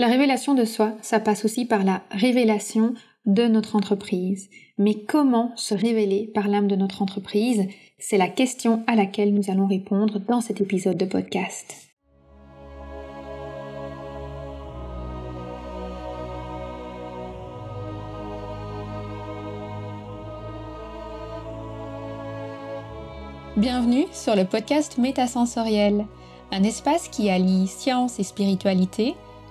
La révélation de soi, ça passe aussi par la révélation de notre entreprise. Mais comment se révéler par l'âme de notre entreprise? C'est la question à laquelle nous allons répondre dans cet épisode de podcast. Bienvenue sur le podcast Métasensoriel, un espace qui allie science et spiritualité,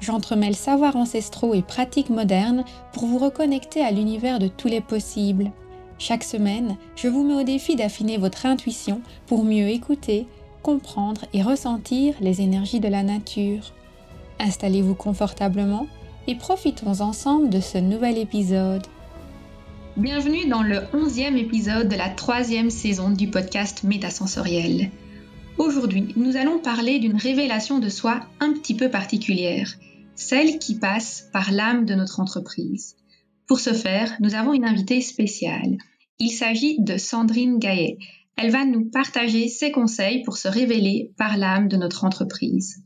j'entremêle savoirs ancestraux et pratiques modernes pour vous reconnecter à l'univers de tous les possibles. Chaque semaine, je vous mets au défi d'affiner votre intuition pour mieux écouter, comprendre et ressentir les énergies de la nature. Installez-vous confortablement et profitons ensemble de ce nouvel épisode. Bienvenue dans le onzième épisode de la troisième saison du podcast Métasensoriel. Aujourd'hui, nous allons parler d'une révélation de soi un petit peu particulière celle qui passe par l'âme de notre entreprise. Pour ce faire, nous avons une invitée spéciale. Il s'agit de Sandrine Gaillet. Elle va nous partager ses conseils pour se révéler par l'âme de notre entreprise.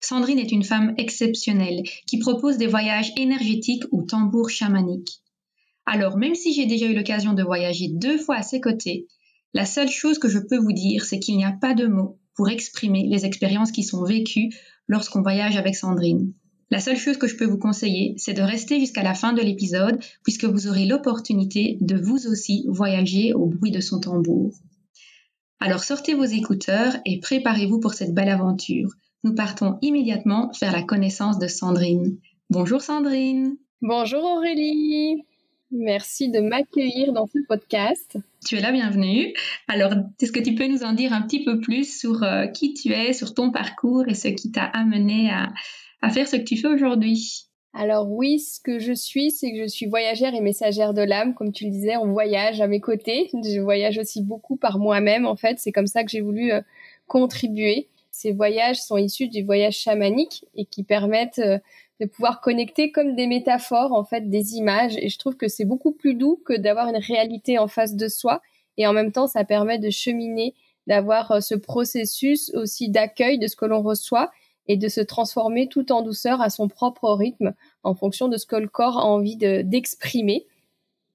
Sandrine est une femme exceptionnelle qui propose des voyages énergétiques ou tambours chamaniques. Alors, même si j'ai déjà eu l'occasion de voyager deux fois à ses côtés, la seule chose que je peux vous dire, c'est qu'il n'y a pas de mots pour exprimer les expériences qui sont vécues lorsqu'on voyage avec Sandrine. La seule chose que je peux vous conseiller, c'est de rester jusqu'à la fin de l'épisode, puisque vous aurez l'opportunité de vous aussi voyager au bruit de son tambour. Alors sortez vos écouteurs et préparez-vous pour cette belle aventure. Nous partons immédiatement faire la connaissance de Sandrine. Bonjour Sandrine. Bonjour Aurélie. Merci de m'accueillir dans ce podcast. Tu es la bienvenue. Alors, est-ce que tu peux nous en dire un petit peu plus sur euh, qui tu es, sur ton parcours et ce qui t'a amené à, à faire ce que tu fais aujourd'hui alors oui, ce que je suis, c'est que je suis voyagère et messagère de l'âme, comme tu le disais, on voyage à mes côtés. Je voyage aussi beaucoup par moi-même, en fait. C'est comme ça que j'ai voulu euh, contribuer. Ces voyages sont issus du voyage chamanique et qui permettent euh, de pouvoir connecter comme des métaphores, en fait, des images. Et je trouve que c'est beaucoup plus doux que d'avoir une réalité en face de soi. Et en même temps, ça permet de cheminer, d'avoir euh, ce processus aussi d'accueil de ce que l'on reçoit et de se transformer tout en douceur à son propre rythme en fonction de ce que le corps a envie d'exprimer.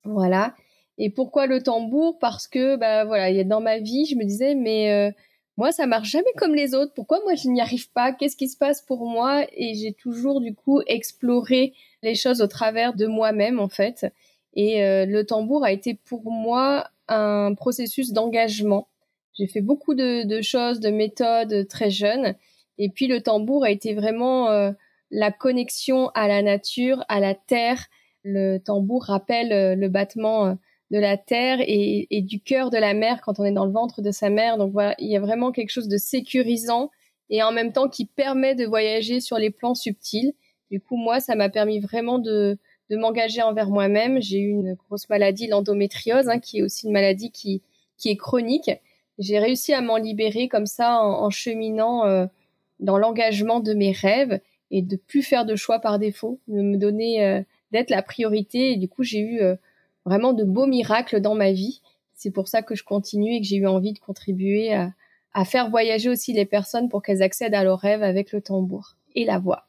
voilà. Et pourquoi le tambour? Parce que bah voilà, dans ma vie, je me disais mais euh, moi ça marche jamais comme les autres. Pourquoi moi je n'y arrive pas? Qu'est-ce qui se passe pour moi? Et j'ai toujours du coup exploré les choses au travers de moi-même en fait. Et euh, le tambour a été pour moi un processus d'engagement. J'ai fait beaucoup de, de, choses, de méthodes très jeunes et puis le tambour a été vraiment euh, la connexion à la nature, à la terre. Le tambour rappelle euh, le battement euh, de la terre et, du cœur de la mer quand on est dans le ventre de sa mère. Donc voilà, il y a vraiment quelque chose de sécurisant et en même temps qui permet de voyager sur les plans subtils. Du coup, moi, ça m'a permis vraiment de, m'engager envers moi-même. J'ai eu une grosse maladie, l'endométriose, hein, qui est aussi une maladie qui est chronique. J'ai réussi à m'en libérer comme ça en, cheminant dans l'engagement de mes rêves et de plus faire de choix par défaut, de me donner euh, d'être la priorité. Et du coup, j'ai eu euh, vraiment de beaux miracles dans ma vie. C'est pour ça que je continue et que j'ai eu envie de contribuer à, à faire voyager aussi les personnes pour qu'elles accèdent à leurs rêves avec le tambour et la voix.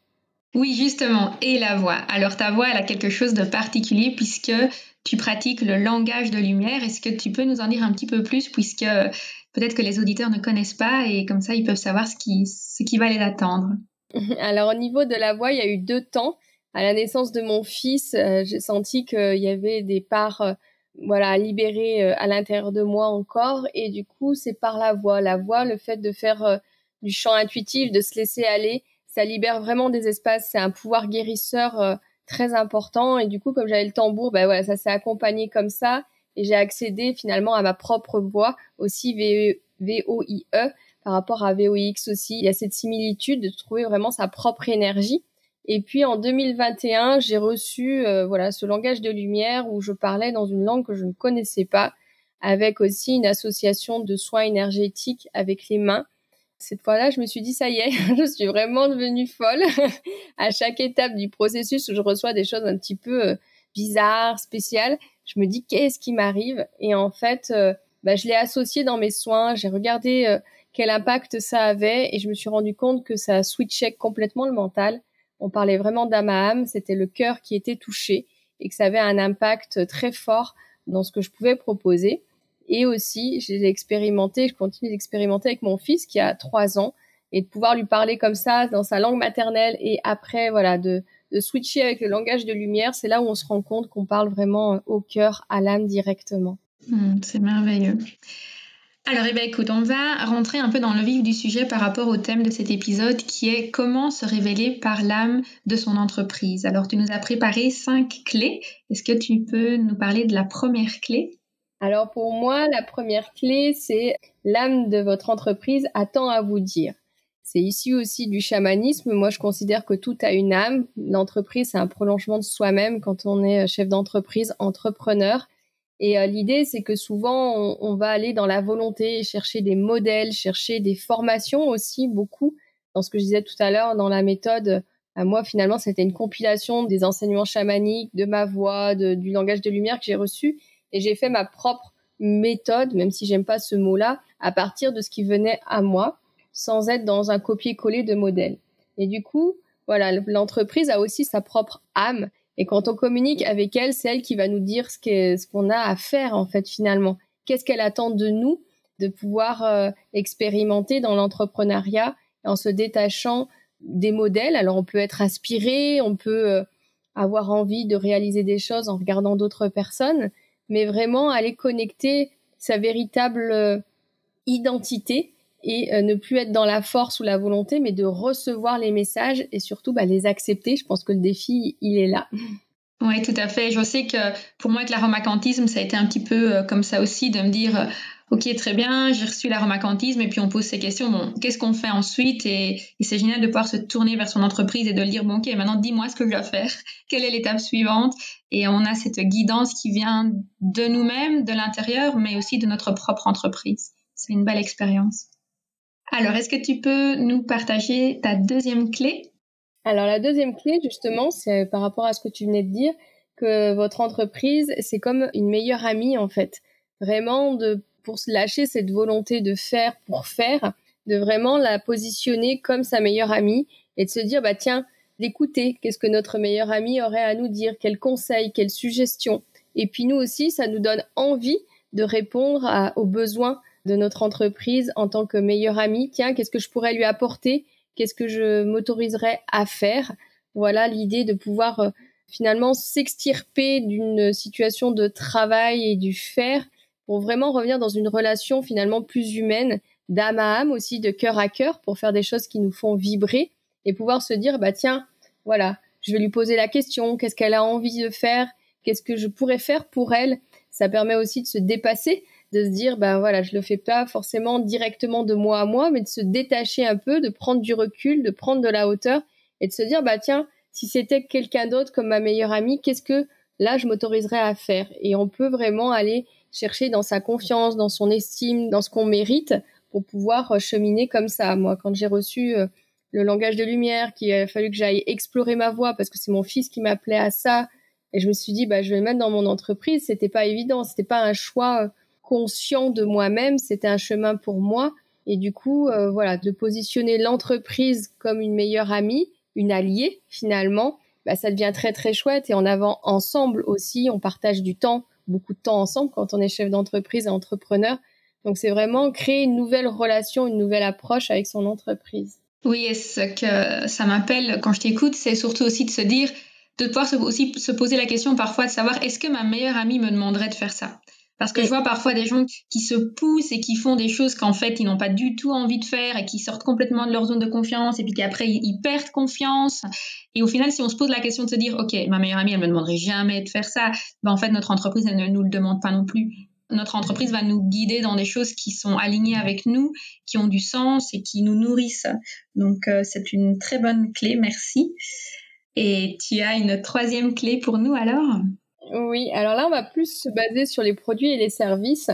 Oui, justement, et la voix. Alors ta voix, elle a quelque chose de particulier puisque tu pratiques le langage de lumière. Est-ce que tu peux nous en dire un petit peu plus puisque peut-être que les auditeurs ne connaissent pas et comme ça ils peuvent savoir ce qui, ce qui va les attendre. Alors au niveau de la voix, il y a eu deux temps. À la naissance de mon fils, euh, j'ai senti qu'il y avait des parts euh, voilà à libérer euh, à l'intérieur de moi encore et du coup c'est par la voix. La voix, le fait de faire du chant intuitif, de se laisser aller, ça libère vraiment des espaces. C'est un pouvoir guérisseur très important et du coup comme j'avais le tambour, ben voilà ça s'est accompagné comme ça et j'ai accédé finalement à ma propre voix aussi V-O-I-E par rapport à VOIX aussi. Il y a cette similitude de trouver vraiment sa propre énergie. Et puis en 2021, j'ai reçu euh, voilà ce langage de lumière où je parlais dans une langue que je ne connaissais pas, avec aussi une association de soins énergétiques avec les mains. Cette fois-là, je me suis dit ça y est, je suis vraiment devenue folle à chaque étape du processus où je reçois des choses un petit peu euh, bizarres, spéciales. Je me dis qu'est-ce qui m'arrive? Et en fait, euh, bah, je l'ai associé dans mes soins. J'ai regardé quel impact ça avait et je me suis rendu compte que ça switchait complètement le mental on parlait vraiment d'âme à âme, c'était le cœur qui était touché et que ça avait un impact très fort dans ce que je pouvais proposer. Et aussi, j'ai expérimenté, je continue d'expérimenter avec mon fils qui a trois ans et de pouvoir lui parler comme ça dans sa langue maternelle et après, voilà, de, de switcher avec le langage de lumière, c'est là où on se rend compte qu'on parle vraiment au cœur, à l'âme directement. Hmm, c'est merveilleux. Alors, eh bien, écoute, on va rentrer un peu dans le vif du sujet par rapport au thème de cet épisode qui est comment se révéler par l'âme de son entreprise? Alors, tu nous as préparé cinq clés. Est-ce que tu peux nous parler de la première clé? Alors, pour moi, la première clé, c'est l'âme de votre entreprise attend à vous dire. C'est ici aussi du chamanisme. Moi, je considère que tout a une âme. L'entreprise, c'est un prolongement de soi-même quand on est chef d'entreprise, entrepreneur. Et euh, l'idée, c'est que souvent, on, va aller dans la volonté, chercher des modèles, chercher des formations aussi, beaucoup. Dans ce que je disais tout à l'heure, dans la méthode, à moi, finalement, c'était une compilation des enseignements chamaniques, de ma voix, du langage de lumière que j'ai reçu. Et j'ai fait ma propre méthode, même si j'aime pas ce mot-là, à partir de ce qui venait à moi, sans être dans un copier-coller de modèles. Et du coup, voilà, l'entreprise a aussi sa propre âme et quand on communique avec elle, c'est elle qui va nous dire ce qu'on a à faire en fait finalement. Qu'est-ce qu'elle attend de nous de pouvoir euh, expérimenter dans l'entrepreneuriat en se détachant des modèles? Alors on peut être aspiré, on peut euh, avoir envie de réaliser des choses en regardant d'autres personnes, mais vraiment aller connecter sa véritable euh, identité et euh, ne plus être dans la force ou la volonté, mais de recevoir les messages et surtout bah, les accepter. Je pense que le défi, il est là. Oui, tout à fait. Je sais que pour moi, avec l'aromacantisme, ça a été un petit peu euh, comme ça aussi, de me dire, euh, OK, très bien, j'ai reçu l'aromacantisme, et puis on pose ces questions, bon, qu'est-ce qu'on fait ensuite? Et, et c'est génial de pouvoir se tourner vers son entreprise et de dire, bon, OK, maintenant dis-moi ce que je dois faire, quelle est l'étape suivante? Et on a cette guidance qui vient de nous-mêmes, de l'intérieur, mais aussi de notre propre entreprise. C'est une belle expérience. Alors, est-ce que tu peux nous partager ta deuxième clé? Alors, la deuxième clé, justement, c'est par rapport à ce que tu venais de dire, que votre entreprise, c'est comme une meilleure amie, en fait. Vraiment, de, pour se lâcher cette volonté de faire pour faire, de vraiment la positionner comme sa meilleure amie et de se dire, bah tiens, d'écouter qu'est-ce que notre meilleure amie aurait à nous dire, quels conseils, quelles suggestions. Et puis nous aussi, ça nous donne envie de répondre aux besoins de notre entreprise en tant que meilleur ami. Tiens, qu'est-ce que je pourrais lui apporter? Qu'est-ce que je m'autoriserais à faire? Voilà l'idée de pouvoir euh, finalement s'extirper d'une situation de travail et du faire pour vraiment revenir dans une relation finalement plus humaine, d'âme à âme aussi, de cœur à cœur, pour faire des choses qui nous font vibrer et pouvoir se dire, bah tiens, voilà, je vais lui poser la question, qu'est-ce qu'elle a envie de faire, qu'est-ce que je pourrais faire pour elle? Ça permet aussi de se dépasser de se dire ben voilà je le fais pas forcément directement de moi à moi mais de se détacher un peu de prendre du recul de prendre de la hauteur et de se dire bah tiens si c'était quelqu'un d'autre comme ma meilleure amie qu'est-ce que là je m'autoriserais à faire? Et on peut vraiment aller chercher dans sa confiance dans son estime dans ce qu'on mérite pour pouvoir cheminer comme ça. Moi quand j'ai reçu euh, le langage de lumière qu'il a fallu que j'aille explorer ma voix parce que c'est mon fils qui m'appelait à ça et je me suis dit bah je vais le mettre dans mon entreprise c'était pas évident c'était pas un choix euh, conscient de moi-même, c'était un chemin pour moi. Et du coup, euh, voilà, de positionner l'entreprise comme une meilleure amie, une alliée finalement, bah, ça devient très très chouette. Et en avant ensemble aussi, on partage du temps, beaucoup de temps ensemble quand on est chef d'entreprise et entrepreneur. Donc c'est vraiment créer une nouvelle relation, une nouvelle approche avec son entreprise. Oui, et ce que ça m'appelle quand je t'écoute, c'est surtout aussi de se dire, de pouvoir aussi se poser la question parfois de savoir est-ce que ma meilleure amie me demanderait de faire ça? Parce que je vois parfois des gens qui se poussent et qui font des choses qu'en fait ils n'ont pas du tout envie de faire et qui sortent complètement de leur zone de confiance et puis qu'après ils perdent confiance. Et au final, si on se pose la question de se dire, ok, ma meilleure amie, elle me demanderait jamais de faire ça, ben en fait notre entreprise elle ne nous le demande pas non plus. Notre entreprise va nous guider dans des choses qui sont alignées avec nous, qui ont du sens et qui nous nourrissent. Donc euh, c'est une très bonne clé. Merci. Et tu as une troisième clé pour nous alors? Oui, alors là, on va plus se baser sur les produits et les services.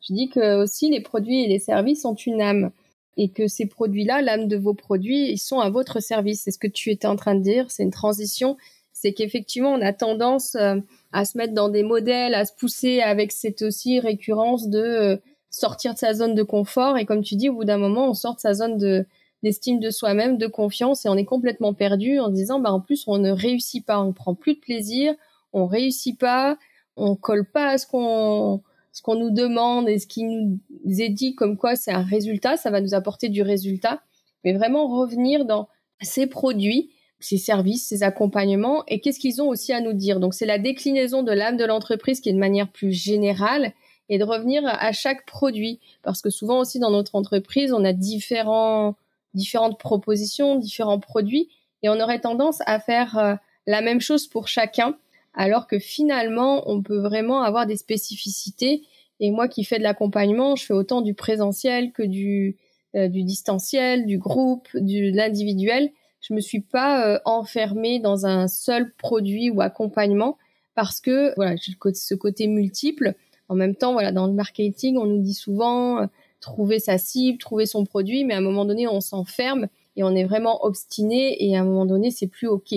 Je dis que aussi les produits et les services ont une âme et que ces produits-là, l'âme de vos produits, ils sont à votre service. C'est ce que tu étais en train de dire. C'est une transition. C'est qu'effectivement, on a tendance euh, à se mettre dans des modèles, à se pousser avec cette aussi récurrence de euh, sortir de sa zone de confort. Et comme tu dis, au bout d'un moment, on sort de sa zone de d'estime de soi-même, de confiance, et on est complètement perdu en disant, bah en plus, on ne réussit pas, on prend plus de plaisir, on réussit pas, on colle pas à ce qu'on ce qu'on nous demande et ce qui nous est dit comme quoi c'est un résultat, ça va nous apporter du résultat, mais vraiment revenir dans ces produits, ces services, ces accompagnements et qu'est-ce qu'ils ont aussi à nous dire. Donc c'est la déclinaison de l'âme de l'entreprise qui est de manière plus générale et de revenir à chaque produit. Parce que souvent aussi dans notre entreprise, on a différents différentes propositions, différents produits et on aurait tendance à faire euh, la même chose pour chacun alors que finalement, on peut vraiment avoir des spécificités. Et moi qui fais de l'accompagnement, je fais autant du présentiel que du, euh, du distanciel, du groupe, du, de l'individuel. Je me suis pas euh, enfermée dans un seul produit ou accompagnement parce que voilà, j'ai ce côté multiple. En même temps, voilà, dans le marketing, on nous dit souvent euh, trouver sa cible, trouver son produit, mais à un moment donné, on s'enferme et on est vraiment obstiné et à un moment donné, c'est plus ok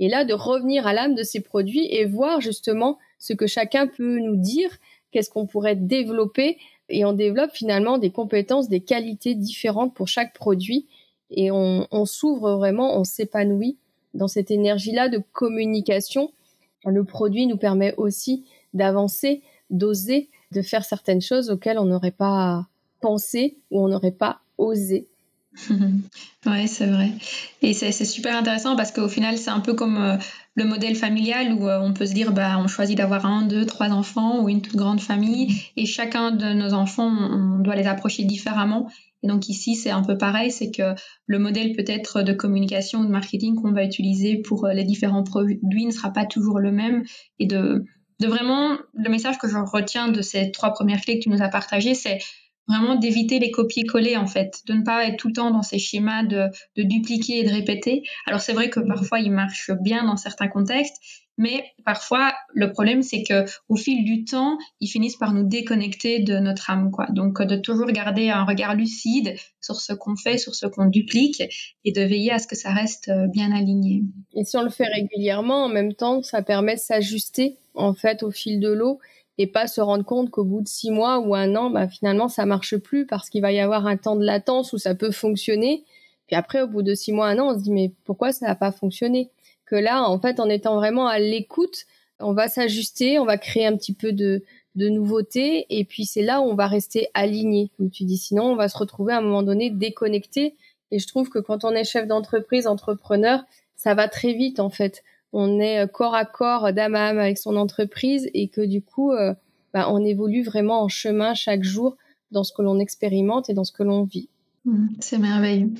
et là de revenir à l'âme de ces produits et voir justement ce que chacun peut nous dire, qu'est-ce qu'on pourrait développer et on développe finalement des compétences, des qualités différentes pour chaque produit et on, s'ouvre vraiment, on s'épanouit dans cette énergie-là de communication. Le produit nous permet aussi d'avancer, d'oser, de faire certaines choses auxquelles on n'aurait pas pensé ou on n'aurait pas osé. ouais, c'est vrai. Et c'est super intéressant parce qu'au final, c'est un peu comme euh, le modèle familial où euh, on peut se dire, bah, on choisit d'avoir un, deux, trois enfants ou une toute grande famille et chacun de nos enfants, on doit les approcher différemment. Et donc ici, c'est un peu pareil, c'est que le modèle peut-être de communication ou de marketing qu'on va utiliser pour euh, les différents produits ne sera pas toujours le même et de, de vraiment, le message que je retiens de ces trois premières clés que tu nous as partagées, c'est vraiment d'éviter les copier-coller en fait, de ne pas être tout le temps dans ces schémas de, de dupliquer et de répéter. Alors c'est vrai que parfois ils marchent bien dans certains contextes, mais parfois le problème c'est que au fil du temps ils finissent par nous déconnecter de notre âme quoi. Donc de toujours garder un regard lucide sur ce qu'on fait, sur ce qu'on duplique et de veiller à ce que ça reste euh, bien aligné. Et si on le fait régulièrement, en même temps ça permet de s'ajuster en fait au fil de l'eau et pas se rendre compte qu'au bout de six mois ou un an, bah, finalement, ça marche plus parce qu'il va y avoir un temps de latence où ça peut fonctionner. Puis après, au bout de six mois, un an, on se dit, mais pourquoi ça n'a pas fonctionné? Que là, en fait, en étant vraiment à l'écoute, on va s'ajuster, on va créer un petit peu de, de et puis c'est là où on va rester aligné, comme tu dis. Sinon, on va se retrouver à un moment donné déconnecté. Et je trouve que quand on est chef d'entreprise, entrepreneur, ça va très vite, en fait on est euh, corps à corps d'âme à âme avec son entreprise et que du coup, euh, bah, on évolue vraiment en chemin chaque jour dans ce que l'on expérimente et dans ce que l'on vit. Mmh, c'est merveilleux.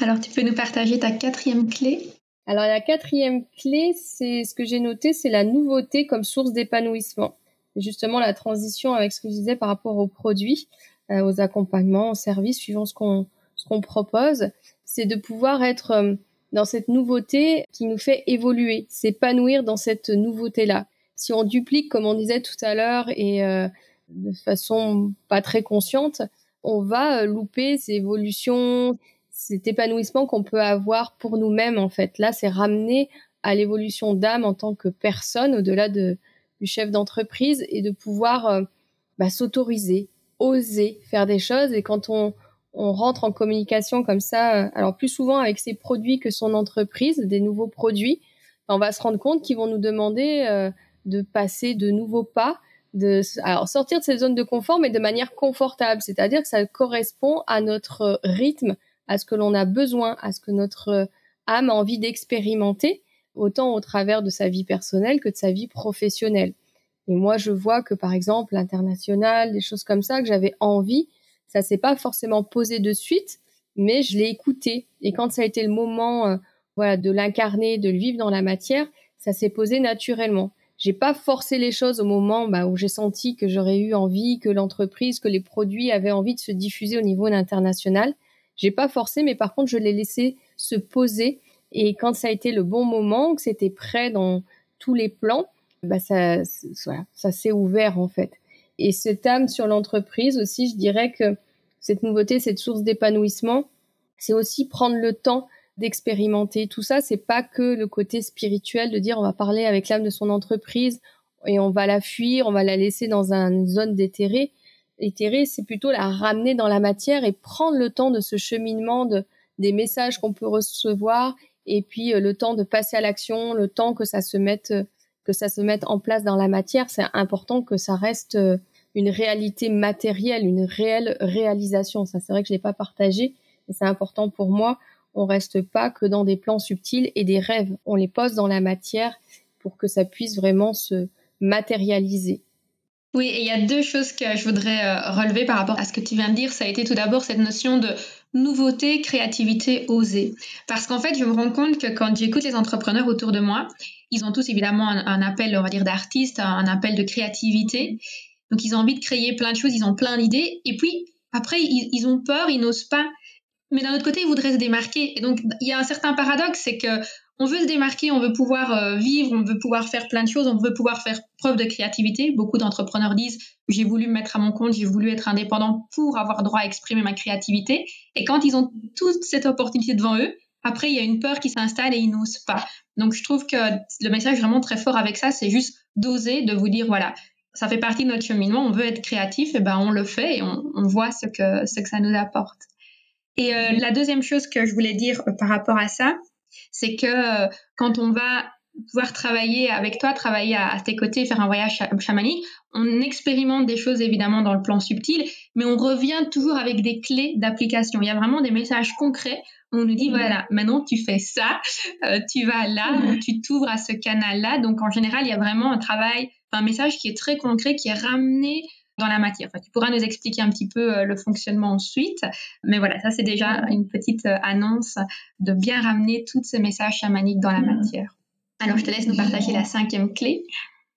Alors, tu peux nous partager ta quatrième clé? Alors, la quatrième clé, c'est ce que j'ai noté, c'est la nouveauté comme source d'épanouissement. Justement, la transition avec ce que je disais par rapport aux produits, euh, aux accompagnements, aux services, suivant ce qu'on ce qu'on propose, c'est de pouvoir être dans cette nouveauté qui nous fait évoluer, s'épanouir dans cette nouveauté-là. Si on duplique, comme on disait tout à l'heure, et euh, de façon pas très consciente, on va euh, louper ces évolutions, cet épanouissement qu'on peut avoir pour nous-mêmes, en fait. Là, c'est ramener à l'évolution d'âme en tant que personne, au-delà de, du chef d'entreprise, et de pouvoir euh, bah, s'autoriser, oser faire des choses. Et quand on, on rentre en communication comme ça, euh, alors plus souvent avec ses produits que son entreprise, des nouveaux produits, on va se rendre compte qu'ils vont nous demander euh, de passer de nouveaux pas, de sortir de cette zone de confort, mais de manière confortable, c'est-à-dire que ça correspond à notre rythme, à ce que l'on a besoin, à ce que notre âme a envie d'expérimenter, autant au travers de sa vie personnelle que de sa vie professionnelle. Et moi, je vois que par exemple l'international, des choses comme ça, que j'avais envie, ça s'est pas forcément posé de suite, mais je l'ai écouté. Et quand ça a été le moment, euh, voilà, de l'incarner, de le vivre dans la matière, ça s'est posé naturellement. J'ai pas forcé les choses au moment bah, où j'ai senti que j'aurais eu envie, que l'entreprise, que les produits avaient envie de se diffuser au niveau international. J'ai pas forcé, mais par contre, je l'ai laissé se poser Et quand ça a été le bon moment, que c'était prêt dans tous les plans, bah ça, ça s'est ouvert en fait. Et cette âme sur l'entreprise aussi, je dirais que cette nouveauté, cette source d'épanouissement, c'est aussi prendre le temps d'expérimenter. Tout ça, c'est pas que le côté spirituel de dire on va parler avec l'âme de son entreprise et on va la fuir, on va la laisser dans une zone déterrée. Éthérée, c'est plutôt la ramener dans la matière et prendre le temps de ce cheminement de, des messages qu'on peut recevoir et puis euh, le temps de passer à l'action, le temps que ça se mette que ça se mette en place dans la matière, c'est important que ça reste euh, une réalité matérielle, une réelle réalisation. Ça, c'est vrai que je l'ai pas partagé, mais c'est important pour moi. On reste pas que dans des plans subtils et des rêves. On les pose dans la matière pour que ça puisse vraiment se matérialiser. Oui, et il y a deux choses que je voudrais euh, relever par rapport à ce que tu viens de dire. Ça a été tout d'abord cette notion de nouveauté, créativité, oser. Parce qu'en fait, je me rends compte que quand j'écoute les entrepreneurs autour de moi, ils ont tous évidemment un, appel, on va dire, d'artiste, un appel de créativité. Donc, ils ont envie de créer plein de choses, ils ont plein d'idées. Et puis, après, ils, ont peur, ils n'osent pas. Mais d'un autre côté, ils voudraient se démarquer. Et donc, il y a un certain paradoxe, c'est que on veut se démarquer, on veut pouvoir euh, vivre, on veut pouvoir faire plein de choses, on veut pouvoir faire preuve de créativité. Beaucoup d'entrepreneurs disent j'ai voulu me mettre à mon compte, j'ai voulu être indépendant pour avoir droit à exprimer ma créativité. Et quand ils ont toute cette opportunité devant eux, après il y a une peur qui s'installe et ils n'osent pas. Donc je trouve que le message vraiment très fort avec ça, c'est juste d'oser, de vous dire voilà, ça fait partie de notre cheminement, on veut être créatif, et ben on le fait et on, voit ce que ce que ça nous apporte. Et euh, la deuxième chose que je voulais dire euh, par rapport à ça, c'est que euh, quand on va pouvoir travailler avec toi, travailler à, tes côtés, faire un voyage chamanique, on expérimente des choses évidemment dans le plan subtil, mais on revient toujours avec des clés d'application. Il y a vraiment des messages concrets où on nous dit, mhm. voilà, maintenant tu fais ça, euh, tu vas là, mhm. tu t'ouvres à ce canal-là. Donc en général, il y a vraiment un travail, un message qui est très concret, qui est ramené dans la matière. tu pourras nous expliquer un petit peu euh, le fonctionnement ensuite. Mais voilà, ça c'est déjà une petite euh, annonce de bien ramener tous ces messages chamaniques dans la matière. Alors je te laisse nous partager la cinquième clé.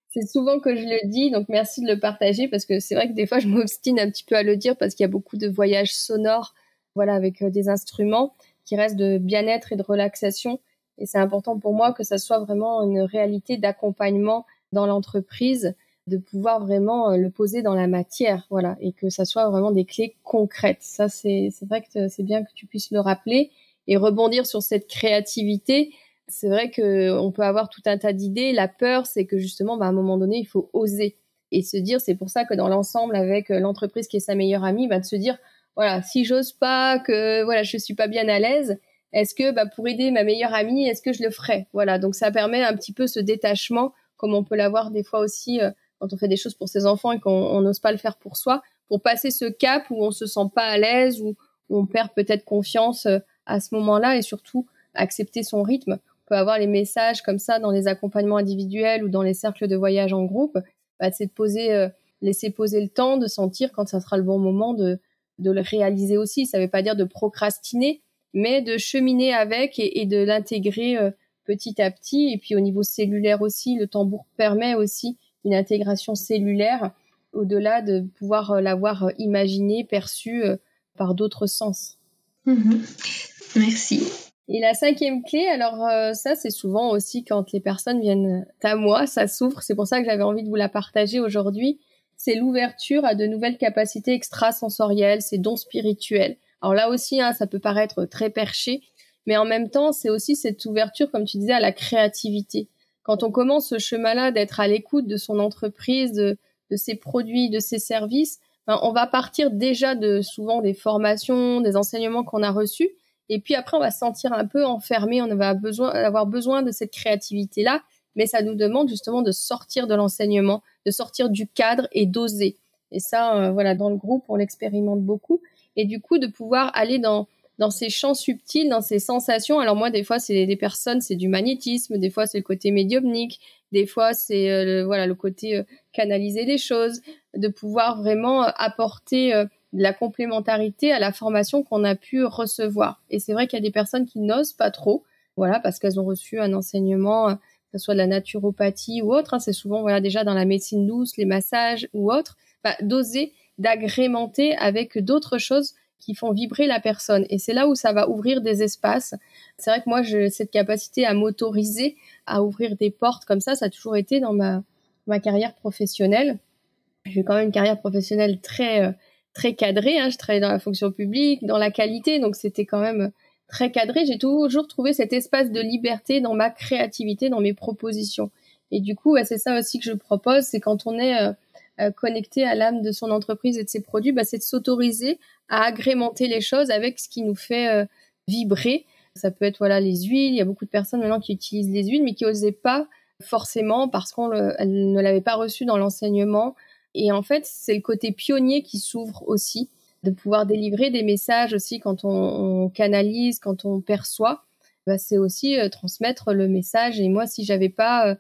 C'est souvent que je le dis, donc merci de le partager parce que c'est vrai que des fois je m'obstine un petit peu à le dire parce qu'il y a beaucoup de voyages sonores, voilà, avec euh, des instruments qui restent de bien-être et de relaxation. Et c'est important pour moi que ça soit vraiment une réalité d'accompagnement dans l'entreprise de pouvoir vraiment euh, le poser dans la matière, voilà, et que ça soit vraiment des clés concrètes. Ça, c'est vrai que c'est bien que tu puisses le rappeler et rebondir sur cette créativité. C'est vrai que on peut avoir tout un tas d'idées. La peur, c'est que justement, bah, à un moment donné, il faut oser et se dire. C'est pour ça que dans l'ensemble, avec euh, l'entreprise qui est sa meilleure amie, bah, de se dire, voilà, si j'ose pas, que voilà, je suis pas bien à l'aise, est-ce que bah, pour aider ma meilleure amie, est-ce que je le ferais Voilà, donc ça permet un petit peu ce détachement, comme on peut l'avoir des fois aussi. Euh, quand on fait des choses pour ses enfants et qu'on n'ose pas le faire pour soi, pour passer ce cap où on se sent pas à l'aise, où, on perd peut-être confiance euh, à ce moment-là et surtout accepter son rythme. On peut avoir les messages comme ça dans les accompagnements individuels ou dans les cercles de voyage en groupe, bah, c'est de poser, euh, laisser poser le temps, de sentir quand ça sera le bon moment de, de le réaliser aussi. Ça ne veut pas dire de procrastiner, mais de cheminer avec et, de l'intégrer euh, petit à petit. Et puis au niveau cellulaire aussi, le tambour permet aussi une intégration cellulaire au-delà de pouvoir euh, l'avoir euh, imaginé, perçu euh, par d'autres sens. Mhm. Merci. Et la cinquième clé, alors ça c'est souvent aussi quand les personnes viennent à moi, ça souffre, c'est pour ça que j'avais envie de vous la partager aujourd'hui, c'est l'ouverture à de nouvelles capacités extrasensorielles, ces dons spirituels. Alors là aussi, hein, ça peut paraître très perché, mais en même temps, c'est aussi cette ouverture, comme tu disais, à la créativité quand on commence ce chemin-là d'être à l'écoute de son entreprise, de, ses produits, de ses services, ben, on va partir déjà de souvent des formations, des enseignements qu'on a reçus. Et puis après, on va se sentir un peu enfermé, on va avoir besoin de cette créativité-là, mais ça nous demande justement de sortir de l'enseignement, de sortir du cadre et d'oser. Et ça, euh, voilà, dans le groupe, on l'expérimente beaucoup. Et du coup, de pouvoir aller dans, dans ces champs subtils, dans ces sensations. Alors moi, des fois, c'est des personnes, c'est du magnétisme, des fois, c'est le côté médiumnique, des fois, c'est euh, voilà le côté euh, canaliser les choses, de pouvoir vraiment euh, apporter de la complémentarité à la formation qu'on a pu recevoir. Et c'est vrai qu'il y a des personnes qui n'osent pas trop, voilà, parce qu'elles ont reçu un enseignement, que ce soit de la naturopathie ou autre. Hein, c'est souvent voilà déjà dans la médecine douce, les massages ou autre, bah, d'oser d'agrémenter avec d'autres choses qui font vibrer la personne. Et c'est là où ça va ouvrir des espaces. C'est vrai que moi, cette capacité à m'autoriser à ouvrir des portes comme ça, ça a toujours été dans ma, carrière professionnelle. J'ai quand même une carrière professionnelle très, euh, très cadrée. Hein. Je travaillais dans la fonction publique, dans la qualité, donc c'était quand même très cadré. J'ai toujours trouvé cet espace de liberté dans ma créativité, dans mes propositions. Et du coup, c'est ça aussi que je propose, c'est quand on est euh, euh, connecté à l'âme de son entreprise et de ses produits, bah, c'est de s'autoriser à agrémenter les choses avec ce qui nous fait euh, vibrer. Ça peut être voilà les huiles. Il y a beaucoup de personnes maintenant qui utilisent les huiles, mais qui n'osaient pas forcément parce qu'on ne l'avait pas reçu dans l'enseignement. Et en fait, c'est le côté pionnier qui s'ouvre aussi, de pouvoir délivrer des messages aussi quand on, canalise, quand on perçoit. Bah, c'est aussi transmettre le message. Et moi, si j'avais pas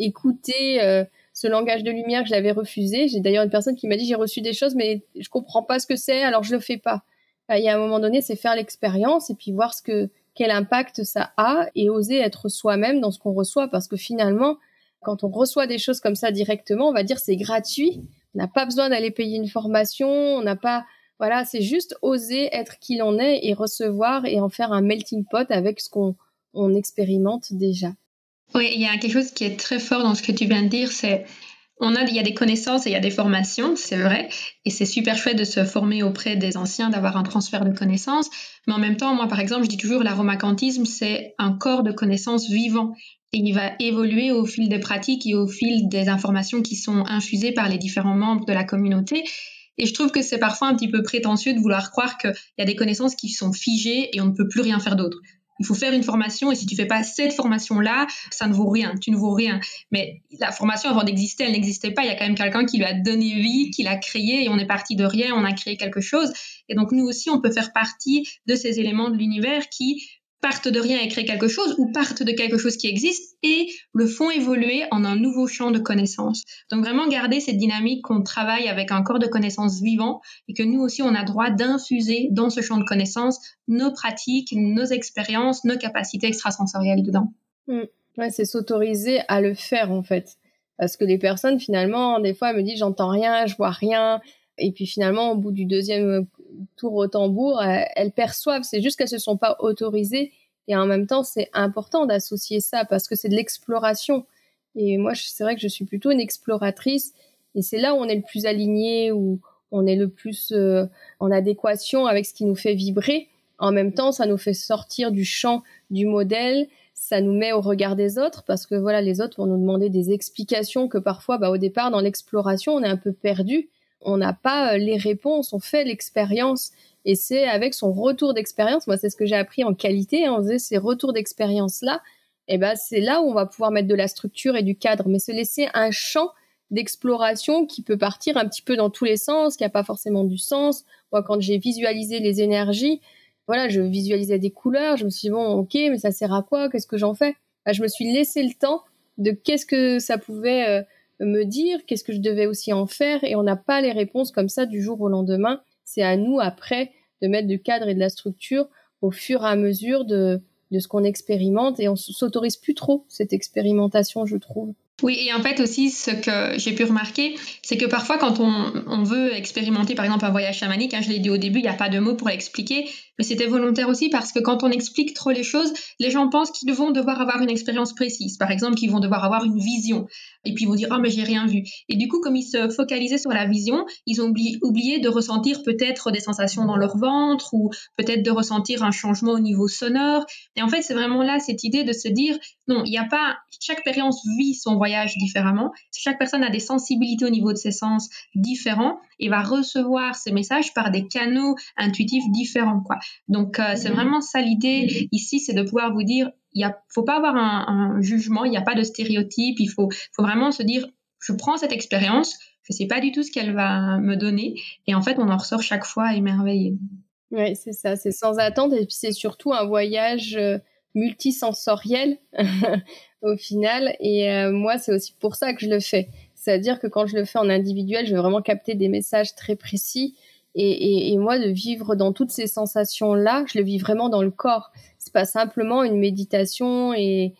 écouter euh, ce langage de lumière que j'avais refusé. J'ai d'ailleurs une personne qui m'a dit j'ai reçu des choses mais je comprends pas ce que c'est alors je le fais pas. Il y a un moment donné, c'est faire l'expérience et puis voir ce que quel impact ça a et oser être soi-même dans ce qu'on reçoit parce que finalement quand on reçoit des choses comme ça directement, on va dire c'est gratuit. On n'a pas besoin d'aller payer une formation, on n'a pas voilà, c'est juste oser être qui l'on est et recevoir et en faire un melting pot avec ce qu'on on expérimente déjà. Oui, il y a quelque chose qui est très fort dans ce que tu viens de dire, c'est on a, il y a des connaissances et il y a des formations, c'est vrai, et c'est super chouette de se former auprès des anciens, d'avoir un transfert de connaissances. Mais en même temps, moi, par exemple, je dis toujours, l'aromacantisme, c'est un corps de connaissances vivant. Et il va évoluer au fil des pratiques et au fil des informations qui sont infusées par les différents membres de la communauté. Et je trouve que c'est parfois un petit peu prétentieux de vouloir croire qu'il y a des connaissances qui sont figées et on ne peut plus rien faire d'autre il faut faire une formation et si tu fais pas cette formation-là, ça ne vaut rien, tu ne vaux rien. Mais la formation avant d'exister, elle n'existait pas. Il y a quand même quelqu'un qui lui a donné vie, qui l'a créée et on est parti de rien, on a créé quelque chose. Et donc nous aussi, on peut faire partie de ces éléments de l'univers qui partent de rien et créent quelque chose ou partent de quelque chose qui existe et le font évoluer en un nouveau champ de connaissances. Donc vraiment garder cette dynamique qu'on travaille avec un corps de connaissances vivant et que nous aussi on a droit d'infuser dans ce champ de connaissances nos pratiques, nos expériences, nos capacités extrasensorielles dedans. Mmh. Ouais, c'est s'autoriser à le faire en fait. Parce que les personnes finalement, des fois, elles me disent j'entends rien, je vois rien. Et puis finalement, au bout du deuxième tour au tambour, elles, perçoivent. C'est juste qu'elles se sont pas autorisées. Et en même temps, c'est important d'associer ça parce que c'est de l'exploration. Et moi, c'est vrai que je suis plutôt une exploratrice. Et c'est là où on est le plus aligné, où on est le plus euh, en adéquation avec ce qui nous fait vibrer. En même temps, ça nous fait sortir du champ du modèle, ça nous met au regard des autres parce que voilà, les autres vont nous demander des explications que parfois, bah, au départ, dans l'exploration, on est un peu perdu on n'a pas euh, les réponses, on fait l'expérience. Et c'est avec son retour d'expérience, moi c'est ce que j'ai appris en qualité, hein, on faisait ces retours d'expérience-là, et ben c'est là où on va pouvoir mettre de la structure et du cadre, mais se laisser un champ d'exploration qui peut partir un petit peu dans tous les sens, qui n'a pas forcément du sens. Moi, quand j'ai visualisé les énergies, voilà, je visualisais des couleurs, je me suis dit, bon, ok, mais ça sert à quoi? Qu'est-ce que j'en fais? Ben, Je me suis laissé le temps de qu'est-ce que ça pouvait euh, me dire, qu'est-ce que je devais aussi en faire, et on n'a pas les réponses comme ça du jour au lendemain. C'est à nous après de mettre du cadre et de la structure au fur et à mesure de, de ce qu'on expérimente, et on s'autorise plus trop cette expérimentation, je trouve. Oui, et en fait aussi, ce que j'ai pu remarquer, c'est que parfois quand on, on, veut expérimenter par exemple un voyage chamanique, hein, je l'ai dit au début, il n'y a pas de mots pour l'expliquer, mais c'était volontaire aussi parce que quand on explique trop les choses, les gens pensent qu'ils vont devoir avoir une expérience précise. Par exemple, qu'ils vont devoir avoir une vision. Et puis ils vont dire, oh mais j'ai rien vu. Et du coup, comme ils se focalisaient sur la vision, ils ont oublié, de ressentir peut-être des sensations dans leur ventre ou peut-être de ressentir un changement au niveau sonore. Et en fait, c'est vraiment là cette idée de se dire, non, il n'y a pas, chaque expérience vit son voyage différemment. Chaque personne a des sensibilités au niveau de ses sens différents et va recevoir ces messages par des canaux intuitifs différents, quoi. Donc, euh, c'est vraiment ça l'idée ici, c'est de pouvoir vous dire, il ne faut pas avoir un, jugement, il n'y a pas de stéréotype, il faut, faut vraiment se dire, je prends cette expérience, je ne sais pas du tout ce qu'elle va me donner, et en fait, on en ressort chaque fois émerveillé. Oui, c'est ça, c'est sans attente, et puis c'est surtout un voyage euh, multisensoriel au final, et euh, moi, c'est aussi pour ça que je le fais. C'est-à-dire que quand je le fais en individuel, je vais vraiment capter des messages très précis et, moi, de vivre dans toutes ces sensations-là, je le vis vraiment dans le corps. C'est pas simplement une méditation et,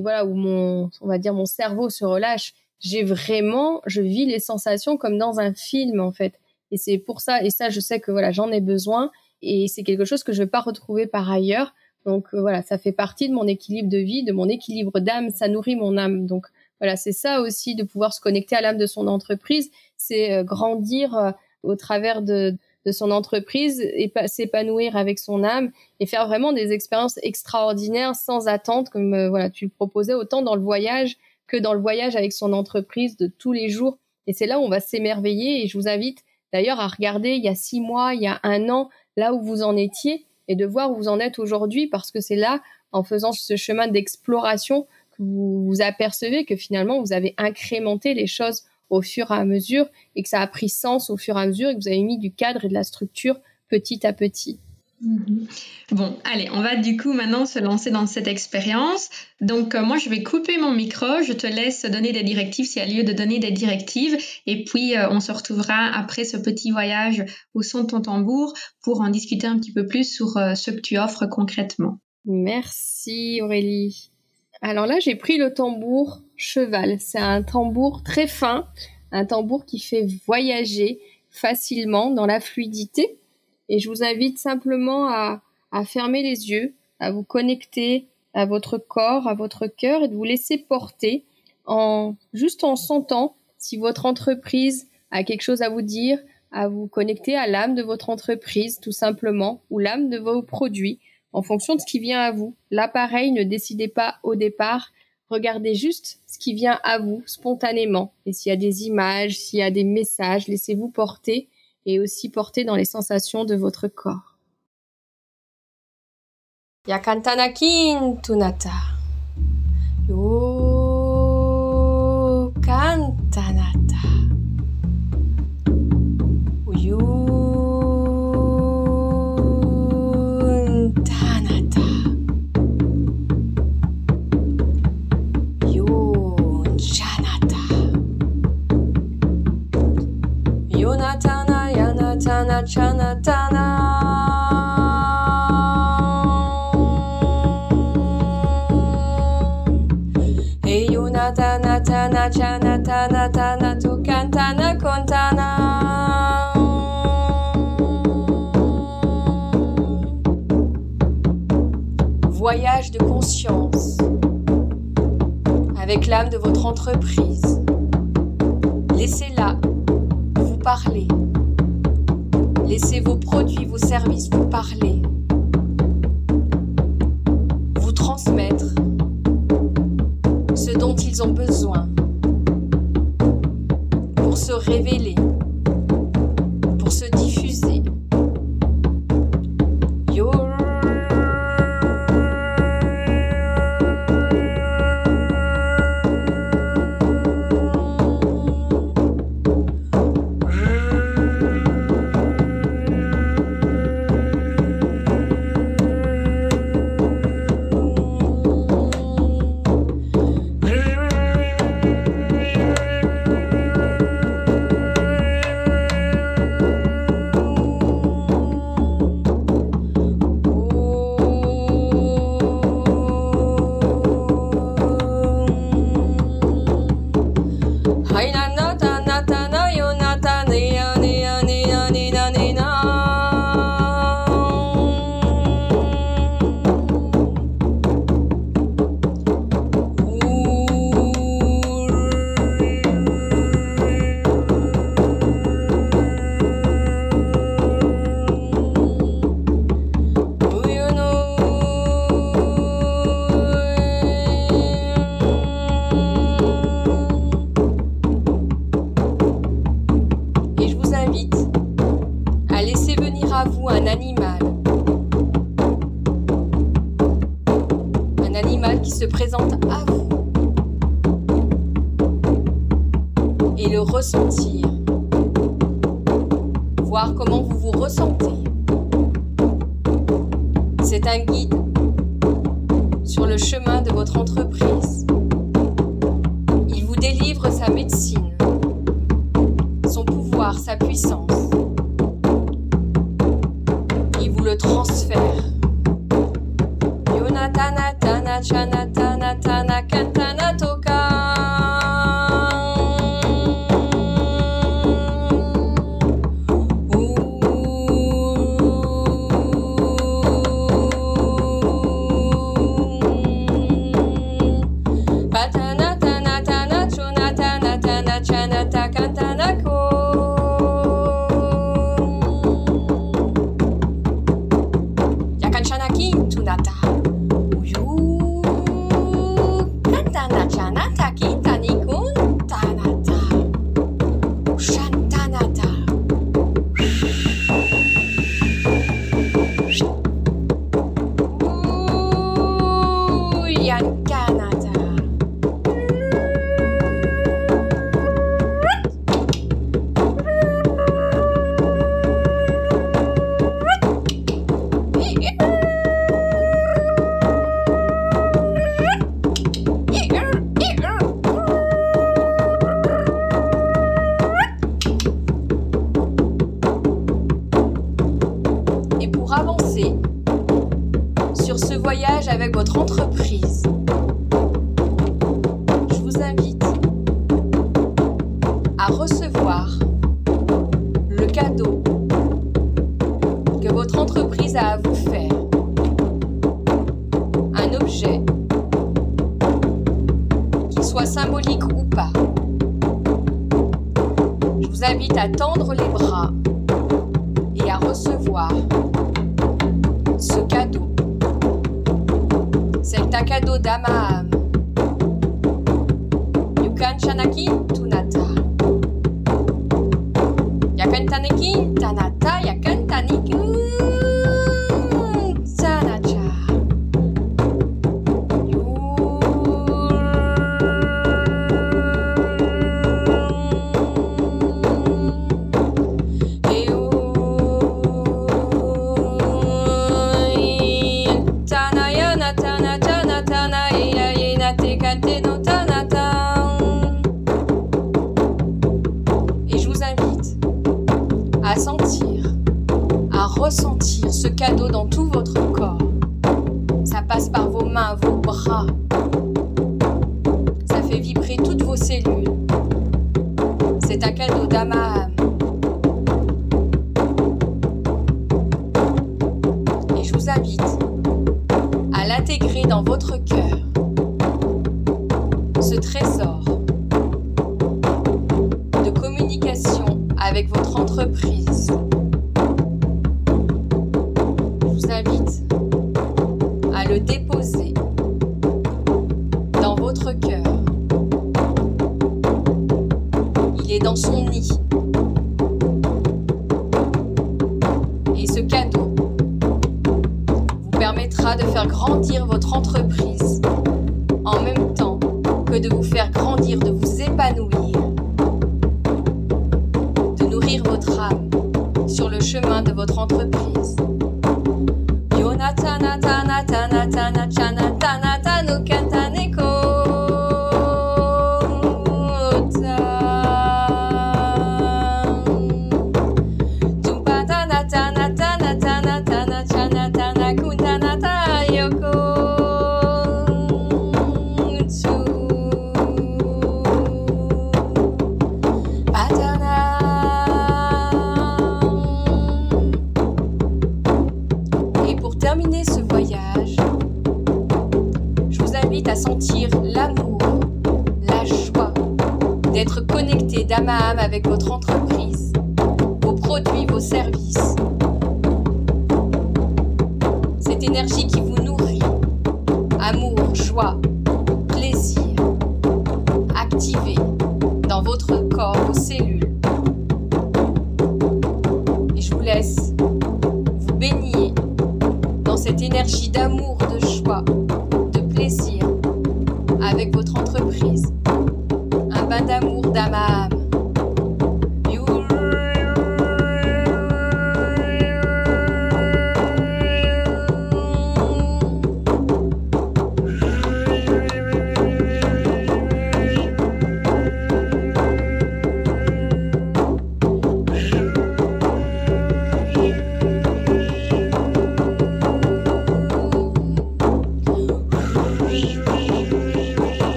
voilà où mon, on va dire, mon cerveau se relâche. J'ai vraiment, je vis les sensations comme dans un film en fait. Et c'est pour ça, et ça, je sais que voilà, j'en ai besoin. et c'est quelque chose que je vais pas retrouver par ailleurs. Donc euh, voilà, ça fait partie de mon équilibre de vie, de mon équilibre d'âme, ça nourrit mon âme. Donc voilà, c'est ça aussi de pouvoir se connecter à l'âme de son entreprise, c'est euh, grandir euh, au travers de, de son entreprise et s'épanouir avec son âme et faire vraiment des expériences extraordinaires sans attente, comme voilà, tu le proposais autant dans le voyage que dans le voyage avec son entreprise de tous les jours. Et c'est là où on va s'émerveiller. Et je vous invite d'ailleurs à regarder il y a six mois, il y a un an, là où vous en étiez et de voir où vous en êtes aujourd'hui parce que c'est là, en faisant ce chemin d'exploration, que vous vous apercevez que finalement vous avez incrémenté les choses au fur et à mesure et que ça a pris sens au fur et à mesure et que vous avez mis du cadre et de la structure petit à petit. Mhm. Bon, allez, on va du coup maintenant se lancer dans cette expérience. Donc, euh, moi, je vais couper mon micro. Je te laisse donner des directives s'il y a lieu de donner des directives. Et puis, euh, on se retrouvera après ce petit voyage au son de ton tambour pour en discuter un petit peu plus sur euh, ce que tu offres concrètement. Merci Aurélie. Alors là, j'ai pris le tambour cheval. C'est un tambour très fin, un tambour qui fait voyager facilement dans la fluidité et je vous invite simplement à, fermer les yeux, à vous connecter à votre corps, à votre cœur et de vous laisser porter en juste en sentant si votre entreprise a quelque chose à vous dire, à vous connecter à l'âme de votre entreprise tout simplement ou l'âme de vos produits en fonction de ce qui vient à vous. Là pareil, ne décidez pas au départ, regardez juste ce qui vient à vous spontanément et s'il y a des images, s'il y a des messages, laissez-vous porter et aussi porter dans les sensations de votre corps. Yakantanakin tunata. Yo conscience avec l'âme de votre entreprise. Laissez-la vous parler. Laissez vos produits, vos services vous parler, à tendre les bras et à recevoir ce cadeau. C'est un cadeau d'âme Yukanchanaki Tunata. Yakantaneki Tanata en même temps que de vous faire grandir, de vous épanouir, de nourrir votre âme sur le chemin de votre entreprise.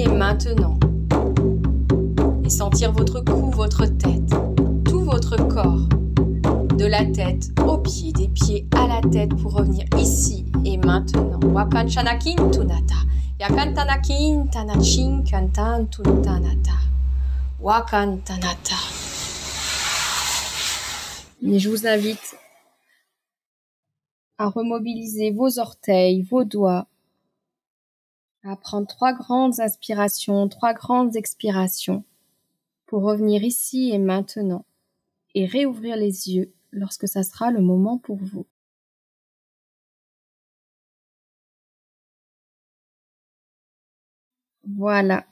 Et maintenant. Et sentir votre cou, votre tête, tout votre corps. De la tête aux pieds, des pieds à la tête pour revenir ici et maintenant. Wakan Shanakin Tunata. Yakan Tanakin Tanachin Kantan Tuntanata. Wakan Tanata. Et je vous invite à remobiliser vos orteils, vos doigts, à prendre trois grandes inspirations, trois grandes expirations pour revenir ici et maintenant et réouvrir les yeux lorsque ça sera le moment pour vous. Voilà.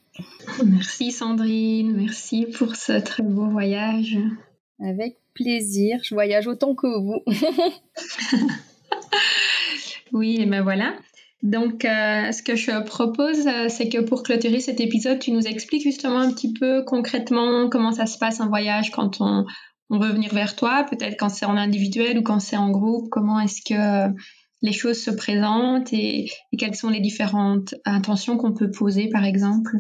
Merci Sandrine, merci pour ce très beau voyage. Avec plaisir, je voyage autant que vous. oui, et ben voilà. Donc, euh, ce que je propose, euh, c'est que pour clôturer cet épisode, tu nous expliques justement un petit peu concrètement comment ça se passe un voyage quand on, on veut venir vers toi, peut-être quand c'est en individuel ou quand c'est en groupe, comment est-ce que les choses se présentent et, et quelles sont les différentes intentions qu'on peut poser, par exemple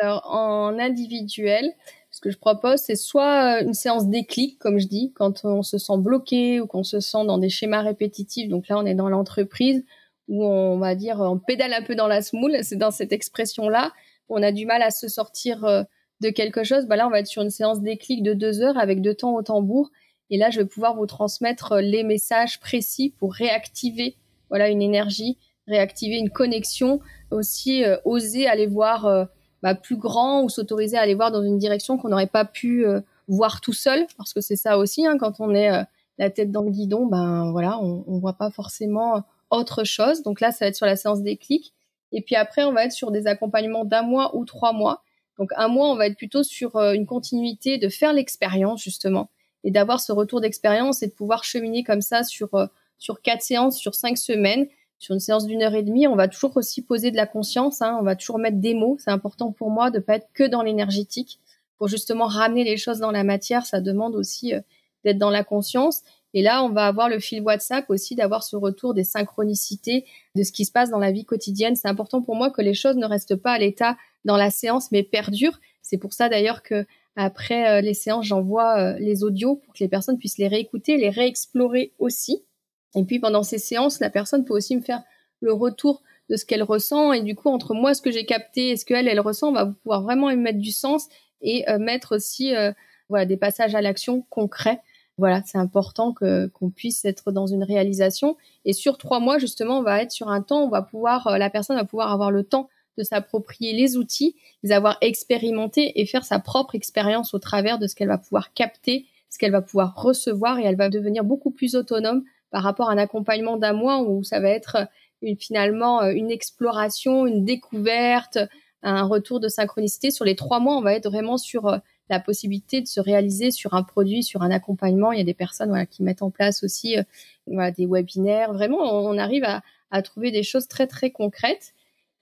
Alors, en individuel, ce que je propose, c'est soit une séance déclic, comme je dis, quand on se sent bloqué ou qu'on se sent dans des schémas répétitifs. Donc là, on est dans l'entreprise où on va dire on pédale un peu dans la smoule, c'est dans cette expression-là, on a du mal à se sortir euh, de quelque chose. Bah là, on va être sur une séance déclic de deux heures avec deux temps au tambour. Et là, je vais pouvoir vous transmettre euh, les messages précis pour réactiver voilà une énergie, réactiver une connexion, aussi euh, oser aller voir bah, plus grand ou s'autoriser à aller voir dans une direction qu'on n'aurait pas pu voir tout seul, parce que c'est ça aussi, hein, quand on est la tête dans le guidon, ben voilà, on, on voit pas forcément autre chose. Donc là, ça va être sur la séance des clics. Et puis après, on va être sur des accompagnements d'un mois ou trois mois. Donc un mois, on va être plutôt sur euh, une continuité de faire l'expérience justement et d'avoir ce retour d'expérience et de pouvoir cheminer comme ça sur euh, sur quatre séances, sur cinq semaines. Sur une séance d'une heure et demie, on va toujours aussi poser de la conscience. Hein, on va toujours mettre des mots. C'est important pour moi de pas être que dans l'énergétique pour justement ramener les choses dans la matière. Ça demande aussi euh, d'être dans la conscience. Et là, on va avoir le fil WhatsApp aussi, d'avoir ce retour des synchronicités, de ce qui se passe dans la vie quotidienne. C'est important pour moi que les choses ne restent pas à l'état dans la séance, mais perdurent. C'est pour ça d'ailleurs que après euh, les séances, j'envoie euh, les audios pour que les personnes puissent les réécouter, les réexplorer aussi. Et puis pendant ces séances, la personne peut aussi me faire le retour de ce qu'elle ressent. Et du coup, entre moi, ce que j'ai capté et ce qu'elle, elle ressent, on va pouvoir vraiment y mettre du sens et euh, mettre aussi voilà, des passages à l'action concrets voilà, c'est important que qu'on puisse être dans une réalisation. Et sur trois mois, justement, on va être sur un temps, on va pouvoir, euh, la personne va pouvoir avoir le temps de s'approprier les outils, les avoir expérimentés et faire sa propre expérience au travers de ce qu'elle va pouvoir capter, ce qu'elle va pouvoir recevoir et elle va devenir beaucoup plus autonome par rapport à un accompagnement d'un mois où ça va être euh, finalement euh, une exploration, une découverte, un retour de synchronicité. Sur les trois mois, on va être vraiment sur la possibilité de se réaliser sur un produit, sur un accompagnement. Il y a des personnes qui mettent en place aussi euh, des webinaires. Vraiment, on, arrive à, à, trouver des choses très, très concrètes.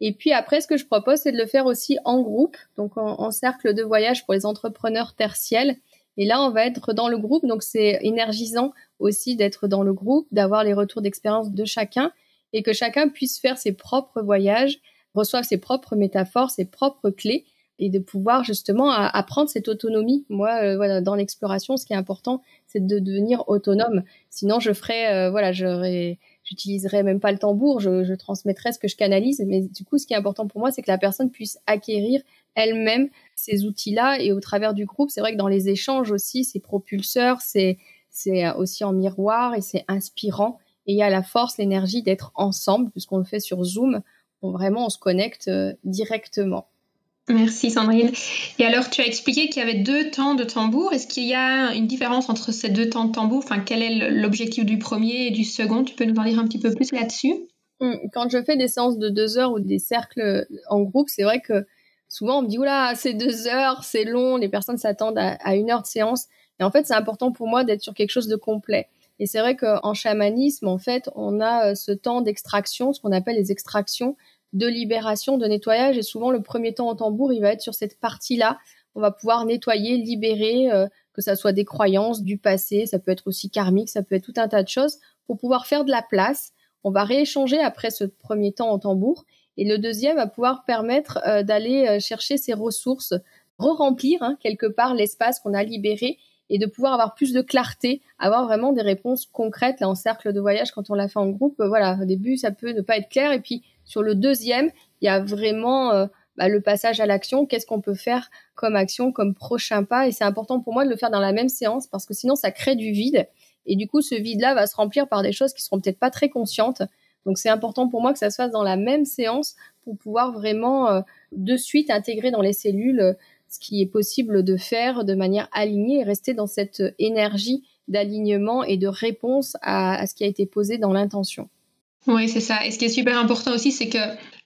Et puis après, ce que je propose, c'est de le faire aussi en groupe, donc en, cercle de voyage pour les entrepreneurs tertiels. Et là, on va être dans le groupe, donc c'est énergisant aussi d'être dans le groupe, d'avoir les retours d'expérience de chacun et que chacun puisse faire ses propres voyages, reçoive ses propres métaphores, ses propres clés et de pouvoir justement apprendre cette autonomie. Moi, euh, dans l'exploration, ce qui est important, c'est de devenir autonome. Sinon, je ferais, euh, voilà, j'utiliserais même pas le tambour, je, je transmettrais ce que je canalise. Mais du coup, ce qui est important pour moi, c'est que la personne puisse acquérir elle-même ces outils-là et au travers du groupe. C'est vrai que dans les échanges aussi, c'est propulseur, c'est aussi en miroir et c'est inspirant. Et il y a la force, l'énergie d'être ensemble, puisqu'on le fait sur Zoom. Vraiment, on se connecte euh, directement. Merci Sandrine. Et alors, tu as expliqué qu'il y avait deux temps de tambour. Est-ce qu'il y a une différence entre ces deux temps de tambour? Enfin, quel est l'objectif du premier et du second? Tu peux nous en dire un petit peu plus là-dessus? Hum, Quand je fais des séances de deux heures ou des cercles en groupe, c'est vrai que souvent on me dit oula, c'est deux heures, c'est long. Les personnes s'attendent à, une heure de séance. Et en fait, c'est important pour moi d'être sur quelque chose de complet. Et c'est vrai qu'en chamanisme, en fait, on a euh, ce temps d'extraction, ce qu'on appelle les extractions, de libération, de nettoyage. Et souvent, le premier temps en tambour, il va être sur cette partie-là. On va pouvoir nettoyer, libérer, euh, que ça soit des croyances, du passé, ça peut être aussi karmique, ça peut être tout un tas de choses, pour pouvoir faire de la place. On va rééchanger après ce premier temps en tambour. Et le deuxième va pouvoir permettre d'aller chercher ses ressources, re-remplir hein, quelque part l'espace qu'on a libéré et de pouvoir avoir plus de clarté, avoir vraiment des réponses concrètes là en cercle de voyage quand on l'a fait en groupe. voilà, au début ça peut ne pas être clair et puis sur le deuxième, il y a vraiment bah, le passage à l'action, qu'est-ce qu'on peut faire comme action, comme prochain pas? Et c'est important pour moi de le faire dans la même séance parce que sinon ça crée du vide. Et du coup, ce vide-là va se remplir par des choses qui seront peut-être pas très conscientes. Donc c'est important pour moi que ça se fasse dans la même séance pour pouvoir vraiment euh, de suite intégrer dans les cellules euh, ce qui est possible de faire de manière alignée et rester dans cette énergie d'alignement et de réponse à ce qui a été posé dans l'intention. Oui, c'est ça. Et ce qui est super important aussi, c'est que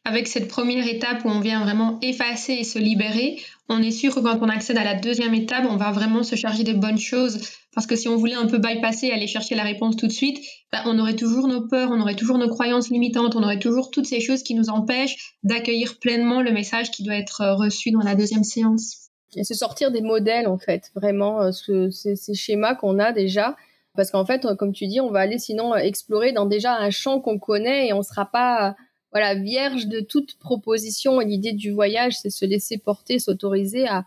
avec cette première étape où on vient vraiment effacer et se libérer, on est sûr que quand on accède à la deuxième étape, on va vraiment se charger des bonnes choses. Parce que si on voulait un peu bypasser et aller chercher la réponse tout de suite, bah, on aurait toujours nos peurs, on aurait toujours nos croyances limitantes, on aurait toujours toutes ces choses qui nous empêchent d'accueillir pleinement le message qui doit être euh, reçu dans la deuxième séance. Et se sortir des modèles, en fait, vraiment, euh, ce, ces, ces schémas qu'on a déjà. Parce qu'en fait, comme tu dis, on va aller sinon explorer dans déjà un champ qu'on connaît et on sera pas voilà, vierge de toute proposition. Et l'idée du voyage, c'est se laisser porter, s'autoriser à,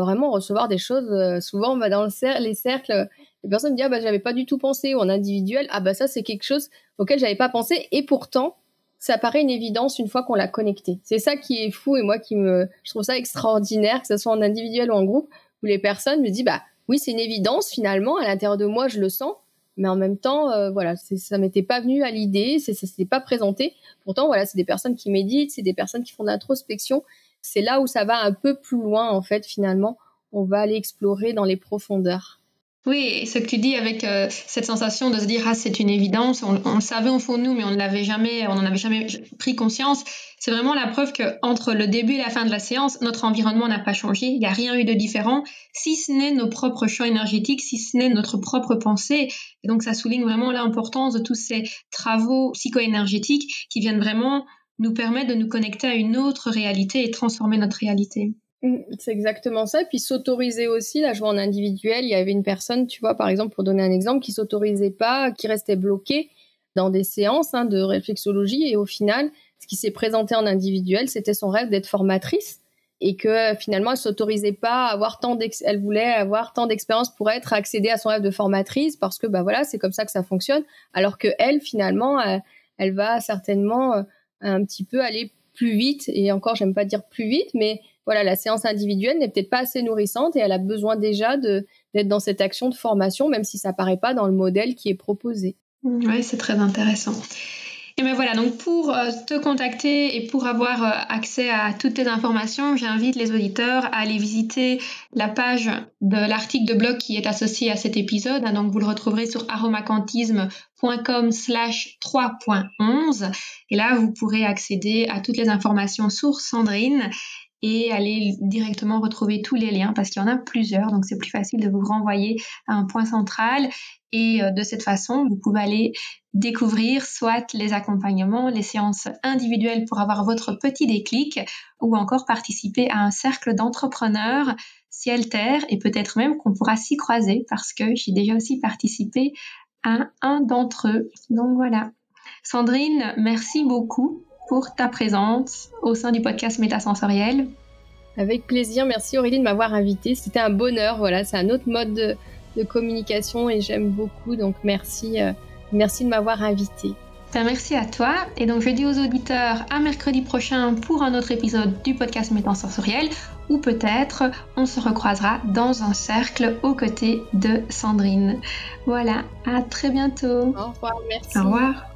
vraiment recevoir des choses. Euh, souvent, on va dans le les cercles, les personnes disent, ah bah, j'avais pas du tout pensé, ou en individuel, ah bah, ça, c'est quelque chose auquel j'avais pas pensé. Et pourtant, ça paraît une évidence une fois qu'on l'a connecté. C'est ça qui est fou et moi qui me, je trouve ça extraordinaire, que ce soit en individuel ou en groupe, où les personnes me disent, bah, oui, c'est une évidence finalement, à l'intérieur de moi, je le sens, mais en même temps, euh, voilà, ça m'était pas venu à l'idée, ça s'était pas présenté. Pourtant, voilà, c'est des personnes qui méditent, c'est des personnes qui font de l'introspection. C'est là où ça va un peu plus loin, en fait, finalement. On va aller explorer dans les profondeurs. Oui, ce que tu dis avec euh, cette sensation de se dire ah c'est une évidence, on, le savait au fond de nous mais on l'avait jamais, on n'en avait jamais pris conscience. C'est vraiment la preuve que entre le début et la fin de la séance, notre environnement n'a pas changé, il n'y a rien eu de différent, si ce n'est nos propres champs énergétiques, si ce n'est notre propre pensée. Et donc ça souligne vraiment l'importance de tous ces travaux psycho-énergétiques qui viennent vraiment nous permettre de nous connecter à une autre réalité et transformer notre réalité. Mm, c'est exactement ça. Puis s'autoriser aussi, là je vois en individuel, il y avait une personne, tu vois, par exemple, pour donner un exemple, qui s'autorisait pas, qui restait bloquée dans des séances hein, de réflexologie. Et au final, ce qui s'est présenté en individuel, c'était son rêve d'être formatrice. Et que finalement, elle s'autorisait pas à avoir tant elle voulait avoir tant d'expérience pour être accéder à son rêve de formatrice parce que bah voilà, c'est comme ça que ça fonctionne. Alors que elle, finalement, elle, elle va certainement euh, un petit peu aller plus vite. Et encore, j'aime pas dire plus vite, mais voilà, la séance individuelle n'est peut-être pas assez nourrissante et elle a besoin déjà d'être dans cette action de formation, même si ça paraît pas dans le modèle qui est proposé. Oui, c'est très intéressant. Et bien voilà, donc pour euh, te contacter et pour avoir euh, accès à toutes tes informations, j'invite les auditeurs à aller visiter la page de l'article de blog qui est associé à cet épisode. Hein. donc vous le retrouverez sur aromacantisme.com slash 3.11. Et là, vous pourrez accéder à toutes les informations sur Sandrine et aller directement retrouver tous les liens parce qu'il y en a plusieurs, donc c'est plus facile de vous renvoyer à un point central et euh, de cette façon, vous pouvez aller découvrir soit les accompagnements, les séances individuelles pour avoir votre petit déclic ou encore participer à un cercle d'entrepreneurs ciel-terre et peut-être même qu'on pourra s'y croiser parce que j'ai déjà aussi participé à un d'entre eux. Donc voilà. Sandrine, merci beaucoup pour ta présence au sein du podcast Métasensoriel. Avec plaisir, merci Aurélie de m'avoir invité. C'était un bonheur, voilà, c'est un autre mode de, communication et j'aime beaucoup, donc merci, euh, merci de m'avoir invité. Ben, merci à toi. Et donc, je dis aux auditeurs à mercredi prochain pour un autre épisode du podcast Métasensoriel ou peut-être on se recroisera dans un cercle aux côtés de Sandrine. Voilà, à très bientôt. Au revoir, merci. Au revoir.